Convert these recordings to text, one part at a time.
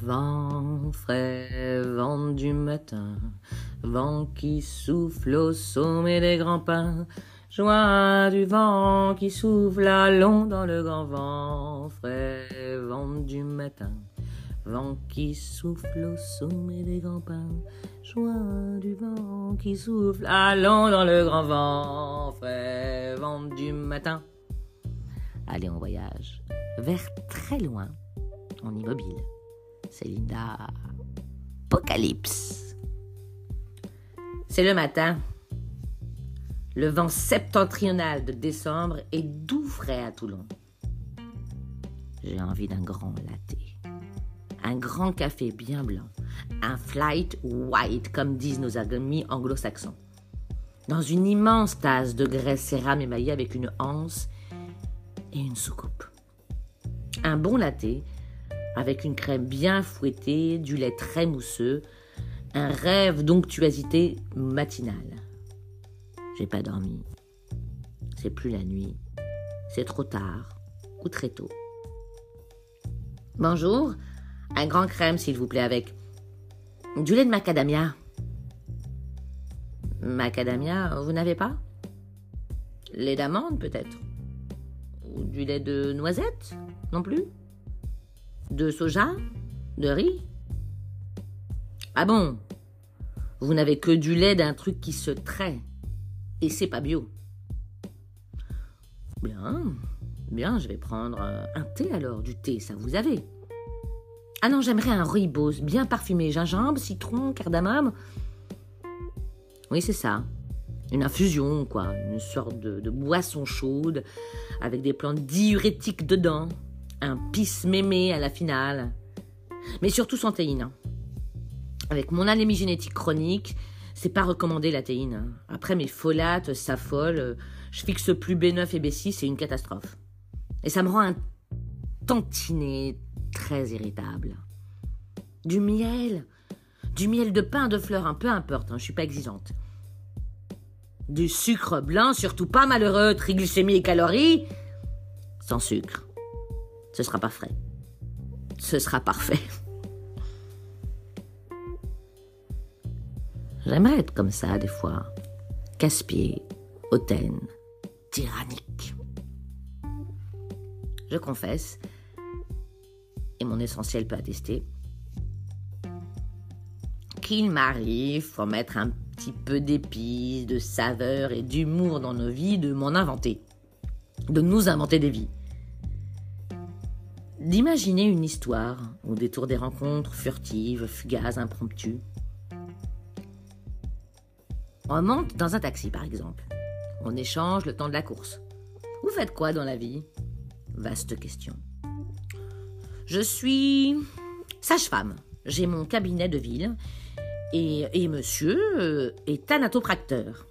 Vent frais, vent du matin, vent qui souffle au sommet des grands pins, joie du vent qui souffle à long dans le grand vent frais, vent du matin, vent qui souffle au sommet des grands pins, joie du vent qui souffle à long dans le grand vent frais, vent du matin. Allez en voyage, vers très loin, en immobile. C'est Linda. C'est le matin. Le vent septentrional de décembre est doux frais à Toulon. J'ai envie d'un grand latte. Un grand café bien blanc. Un flight white, comme disent nos amis anglo-saxons. Dans une immense tasse de graisse cérame émaillée avec une anse et une soucoupe. Un bon latte avec une crème bien fouettée, du lait très mousseux, un rêve d'onctuosité matinale. J'ai pas dormi. C'est plus la nuit. C'est trop tard ou très tôt. Bonjour, un grand crème s'il vous plaît avec du lait de macadamia. Macadamia, vous n'avez pas? Lait d'amande peut-être Ou du lait de noisette Non plus? De soja De riz? Ah bon? Vous n'avez que du lait d'un truc qui se trait. Et c'est pas bio. Bien, bien, je vais prendre un thé alors, du thé, ça vous avez. Ah non, j'aimerais un rooibos bien parfumé, gingembre, citron, cardamome. Oui, c'est ça. Une infusion, quoi. Une sorte de, boisson chaude avec des plantes diurétiques dedans un pisse mémé à la finale. Mais surtout sans théine. Avec mon anémie génétique chronique, c'est pas recommandé la théine. Après mes folates s'affolent, je fixe plus B9 et B6, c'est une catastrophe. Et ça me rend un tantinet très irritable. Du miel, du miel de pain, de fleurs, un peu importe, hein, je suis pas exigeante. Du sucre blanc, surtout pas malheureux, triglycémie et calories, sans sucre ce sera pas frais. Ce sera parfait. J'aimerais être comme ça des fois. Casse-pied, hautaine, tyrannique. Je confesse, mon essentiel peut attester, qu'il m'arrive, pour mettre un petit peu d'épices, de saveur et d'humour dans nos vies, de m'en inventer. De nous inventer des vies d'imaginer une histoire au détour des rencontres furtives, fugaces, impromptues. On monte dans un taxi, par exemple. On échange le temps de la course. Vous faites quoi dans la vie? Vaste question. Je suis sage-femme. J'ai mon cabinet de ville. Et, monsieur euh, est thanatopracteur.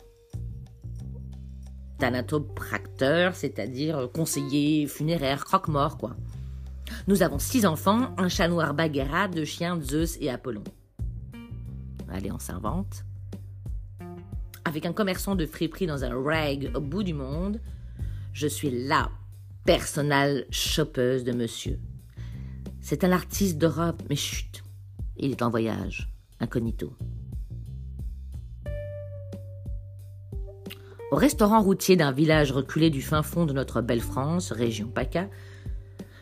Thanatopracteur, c'est-à-dire conseiller funéraire, croque-mort, quoi. Nous avons six enfants, un chat noir Bagheera, deux chiens Zeus et Apollon. Allez, on s'invente. Avec un commerçant de friperie dans un rag au bout du monde, je suis la personnelle chopeuse de monsieur. C'est un artiste d'Europe, mais chut, il est en voyage, incognito. Au restaurant routier d'un village reculé du fin fond de notre belle France, région PACA,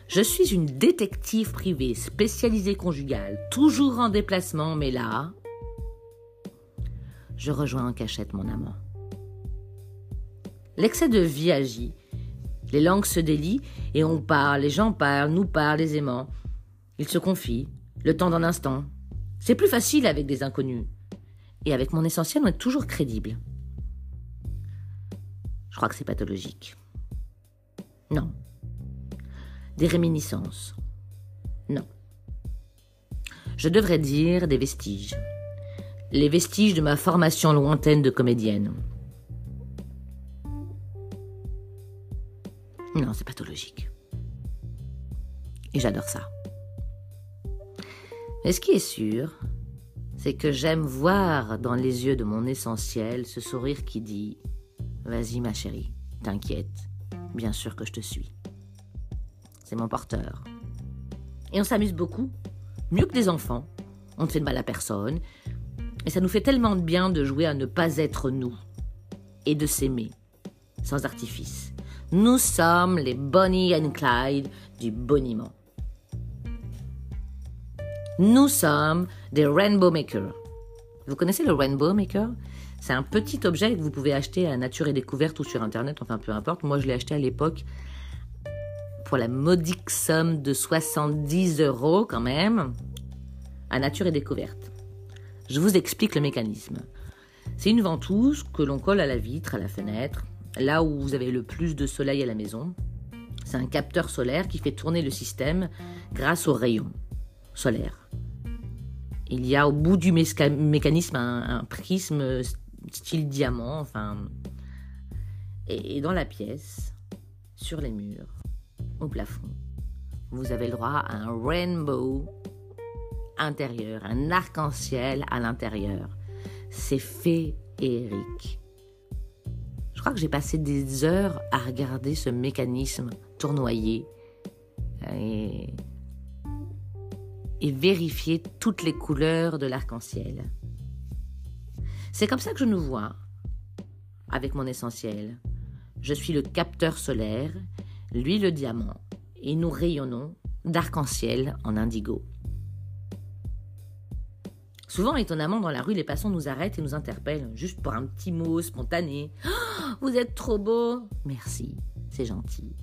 je suis une détective privée spécialisée conjugale, toujours en déplacement, mais là, je rejoins en cachette mon amant. L'excès de vie agit. Les langues se délient et on parle, les gens parlent, nous parlent les aimants. Ils se confient, le temps d'un instant. C'est plus facile avec des inconnus. Et avec mon essentiel, on est toujours crédible. Je crois que c'est pathologique. Non, des réminiscences. Non. Je devrais dire des vestiges. Les vestiges de ma formation lointaine de comédienne. Non, c'est pathologique. Et j'adore ça. Mais ce qui est sûr, c'est que j'aime voir dans les yeux de mon essentiel ce sourire qui dit Vas-y ma chérie, t'inquiète, bien sûr que je te suis. C'est mon porteur. Et on s'amuse beaucoup, mieux que des enfants. On ne fait de mal à personne. Et ça nous fait tellement de bien de jouer à ne pas être nous et de s'aimer, sans artifice. Nous sommes les Bonnie and Clyde du boniment. Nous sommes des Rainbow Makers. Vous connaissez le Rainbow Maker? C'est un petit objet que vous pouvez acheter à Nature et Découverte ou sur Internet, enfin peu importe. Moi, je l'ai acheté à l'époque pour la modique somme de 70 euros quand même, à Nature et Découverte. Je vous explique le mécanisme. C'est une ventouse que l'on colle à la vitre, à la fenêtre, là où vous avez le plus de soleil à la maison. C'est un capteur solaire qui fait tourner le système grâce aux rayons solaires. Il y a au bout du mécanisme un, prisme style diamant, enfin. Et, dans la pièce, sur les murs, au plafond, vous avez le droit à un rainbow intérieur, un arc-en-ciel à l'intérieur. C'est féerique. Je crois que j'ai passé des heures à regarder ce mécanisme tournoyer et, et vérifier toutes les couleurs de l'arc-en-ciel. C'est comme ça que je nous vois avec mon essentiel. Je suis le capteur solaire, lui le diamant, et nous rayonnons d'arc-en-ciel en indigo. Souvent, étonnamment, dans la rue, les passants nous arrêtent et nous interpellent, juste pour un petit mot spontané. Oh, vous êtes trop beau Merci, c'est gentil.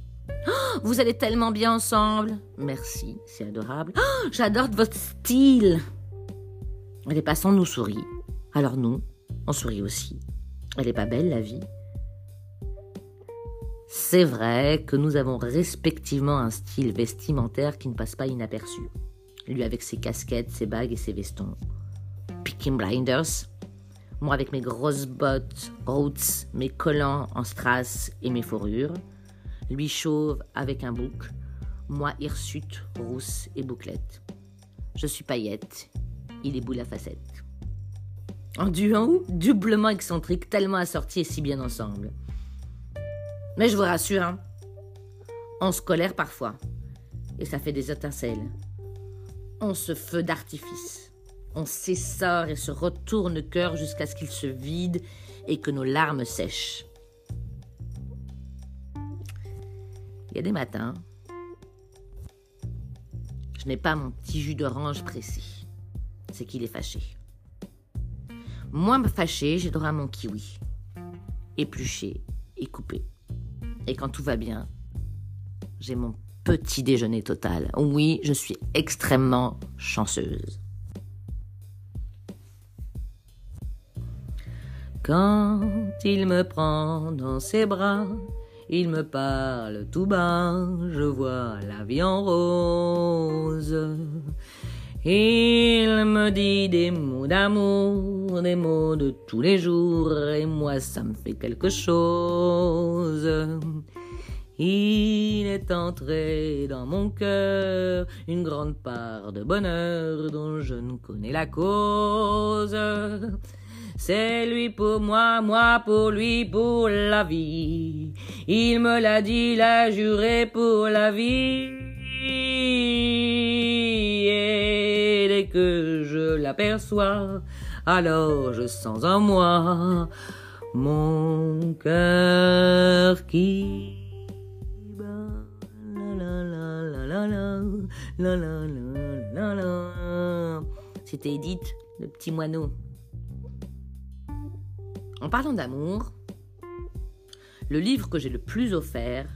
Oh, vous allez tellement bien ensemble Merci, c'est adorable. Oh, j'adore votre style Les passants nous sourient. Alors nous, on sourit aussi. Elle n'est pas belle, la vie C'est vrai que nous avons respectivement un style vestimentaire qui ne passe pas inaperçu. Lui avec ses casquettes, ses bagues et ses vestons. Picking Blinders. Moi avec mes grosses bottes roots, mes collants en strass et mes fourrures. Lui chauve avec un bouc. Moi hirsute, rousse et bouclette. Je suis paillette. Il est boule à facettes. En duo, doublement excentrique, tellement assorti et si bien ensemble. Mais je vous rassure, hein, on se colère parfois. Et ça fait des étincelles. On se feu d'artifice. On s'essore et se retourne cœur jusqu'à ce qu'il se vide et que nos larmes sèchent. Il y a des matins, je n'ai pas mon petit jus d'orange pressé. C'est qu'il est fâché. Moi, fâché, j'ai droit à mon kiwi. Épluché et coupé. Et quand tout va bien, j'ai mon petit déjeuner total. Oui, je suis extrêmement chanceuse. Quand il me prend dans ses bras, il me parle tout bas, je vois la vie en rose. Il me dit des mots d'amour, des mots de tous les jours, et moi ça me fait quelque chose. Il est entré dans mon cœur une grande part de bonheur dont je ne connais la cause. C'est lui pour moi, moi pour lui, pour la vie. Il me l'a dit, l'a juré pour la vie. Et dès que je l'aperçois, alors je sens en moi mon cœur qui. C'était Edith, le petit moineau. En parlant d'amour, le livre que j'ai le plus offert,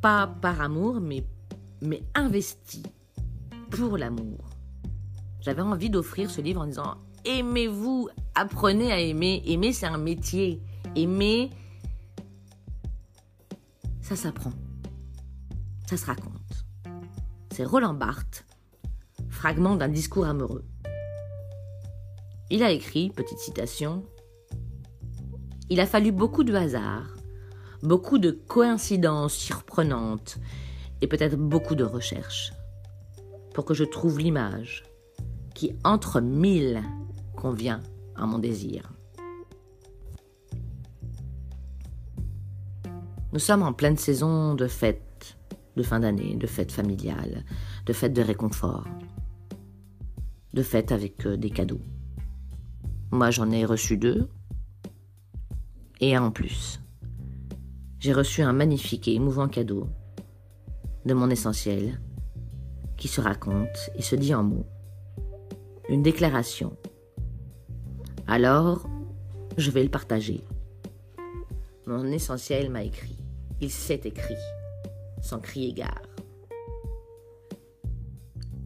pas par amour, mais, investi pour l'amour. J'avais envie d'offrir ce livre en disant Aimez-vous, apprenez à aimer. Aimer, c'est un métier. Aimer, ça s'apprend. Ça se raconte. C'est Roland Barthes, fragment d'un discours amoureux. Il a écrit, petite citation, il a fallu beaucoup de hasard, beaucoup de coïncidences surprenantes et peut-être beaucoup de recherches pour que je trouve l'image qui, entre mille, convient à mon désir. Nous sommes en pleine saison de fêtes de fin d'année, de fêtes familiales, de fêtes de réconfort, de fêtes avec euh, des cadeaux. Moi, j'en ai reçu deux, et en plus. J'ai reçu un magnifique et émouvant cadeau de mon essentiel qui se raconte et se dit en mots. Une déclaration. Alors, je vais le partager. Mon essentiel m'a écrit. Il s'est écrit, sans crier gare.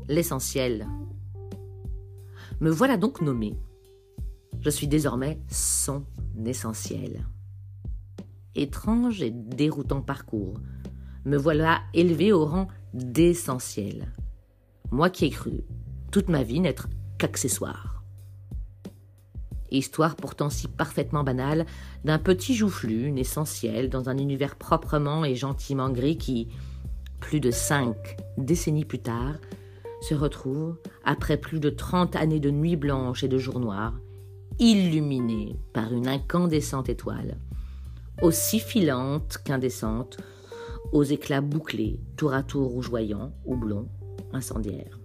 L'essentiel. Me voilà donc nommé. Je suis désormais son essentiel. Étrange et déroutant parcours. Me voilà élevé au rang d'essentiel. Moi qui ai cru toute ma vie n'être qu'accessoire histoire pourtant si parfaitement banale d'un petit joufflu, une dans un univers proprement et gentiment gris qui, plus de cinq décennies plus tard, se retrouve, après plus de trente années de nuit blanche et de jour noir, illuminé par une incandescente étoile, aussi filante qu'indécente, aux éclats bouclés, tour à tour rougeoyants ou blonds, incendiaires.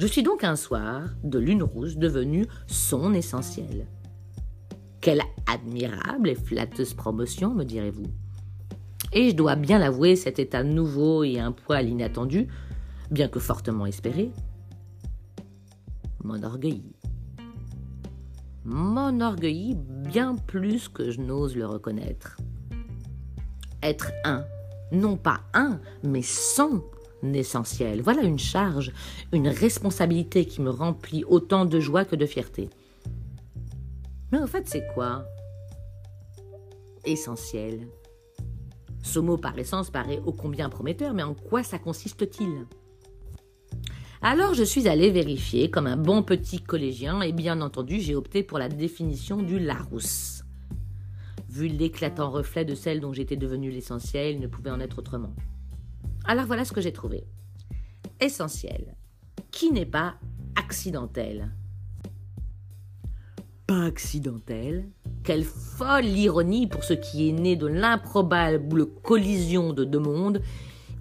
Je suis donc un soir de lune rouge devenu son essentiel. Quelle admirable et flatteuse promotion, me direz-vous. Et je dois bien l'avouer, cet état nouveau et un poil inattendu, bien que fortement espéré, m'enorgueillit. M'enorgueillit bien plus que je n'ose le reconnaître. Être un, non pas un, mais son essentiel. Voilà une charge, une responsabilité qui me remplit autant de joie que de fierté. Mais en fait, c'est quoi? Essentiel. Ce mot par essence paraît ô combien prometteur, mais en quoi ça consiste-t-il? Alors je suis allé vérifier comme un bon petit collégien et bien entendu j'ai opté pour la définition du Larousse. Vu l'éclatant reflet de celle dont j'étais devenu l'essentiel, il ne pouvait en être autrement. Alors voilà ce que j'ai trouvé. Essentiel. Qui n'est pas accidentel? Pas accidentel Quelle folle ironie pour ce qui est né de l'improbable collision de deux mondes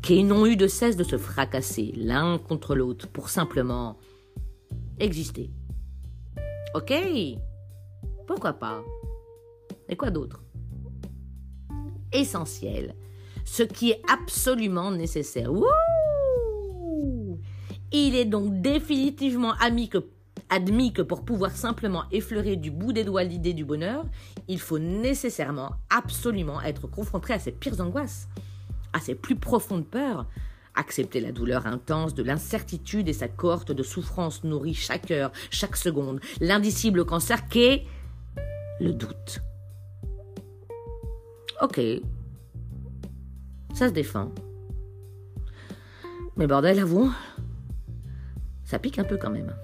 qui n'ont eu de cesse de se fracasser l'un contre l'autre pour simplement exister. Ok? Pourquoi pas? Et quoi d'autre? Essentiel. Ce qui est absolument nécessaire. Il est donc définitivement admis que pour pouvoir simplement effleurer du bout des doigts l'idée du bonheur, il faut nécessairement, absolument être confronté à ses pires angoisses, à ses plus profondes peurs, accepter la douleur intense de l'incertitude et sa cohorte de souffrances nourrit chaque heure, chaque seconde, l'indicible cancer qu'est le doute. Ok, ça se défend. Mais bordel, avouons, ça pique un peu quand même.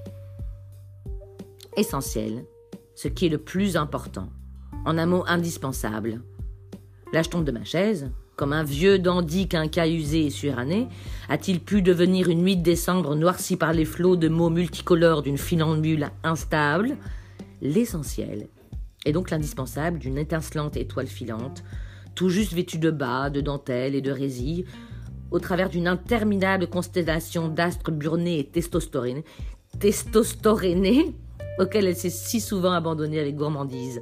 Essentiel, ce qui est le plus important, en un mot indispensable. Là, je tombe de ma chaise, comme un vieux dandy quinca usé et suranné, a-t-il pu devenir une nuit de décembre noircie par les flots de mots multicolores d'une finambule instable? L'essentiel est donc l'indispensable d'une étincelante étoile filante, tout juste vêtu de bas, de dentelle et de résille, au travers d'une interminable constellation d'astres burnés et testostorénés, testostorénés auxquels elle s'est si souvent abandonnée avec gourmandise,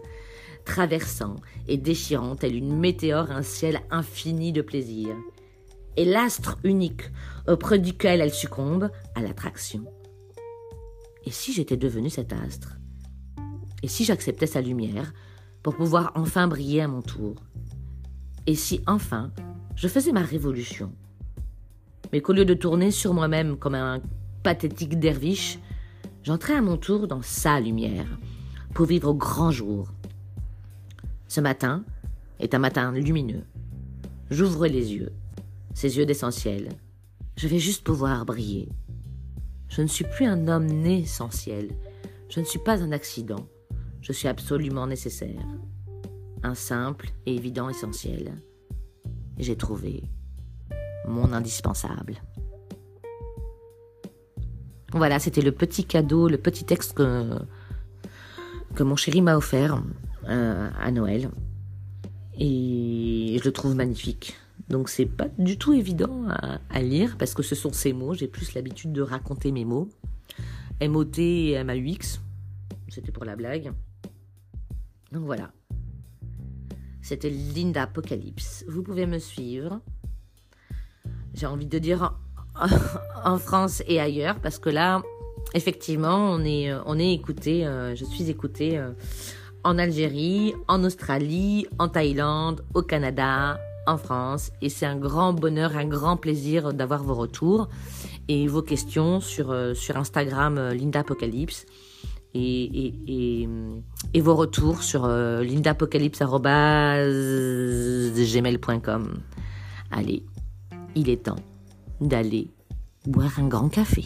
traversant et déchirant tel une météore un ciel infini de plaisir. Et l'astre unique auprès duquel elle succombe à l'attraction. Et si j'étais devenu cet astre? Et si j'acceptais sa lumière pour pouvoir enfin briller à mon tour? Et si enfin je faisais ma révolution? Mais qu'au lieu de tourner sur moi-même comme un pathétique derviche, j'entrais à mon tour dans sa lumière pour vivre au grand jour. Ce matin est un matin lumineux. J'ouvre les yeux, ces yeux d'essentiel. Je vais juste pouvoir briller. Je ne suis plus un homme né essentiel. Je ne suis pas un accident. Je suis absolument nécessaire un simple et évident essentiel. J'ai trouvé mon indispensable. Voilà, c'était le petit cadeau, le petit texte que que mon chéri m'a offert à Noël. Et je le trouve magnifique. Donc c'est pas du tout évident à, lire parce que ce sont ces mots. J'ai plus l'habitude de raconter mes mots. MOT et MAUX. C'était pour la blague. Donc voilà. C'était Linda Apocalypse. Vous pouvez me suivre. J'ai envie de dire en, France et ailleurs parce que là, effectivement, on est, on est écouté. Euh, je suis écoutée euh, en Algérie, en Australie, en Thaïlande, au Canada, en France. Et c'est un grand bonheur, un grand plaisir d'avoir vos retours et vos questions sur, euh, Instagram Linda Apocalypse et, vos retours sur euh, lindapocalypse.gmail.com. Allez, il est temps d'aller boire un grand café.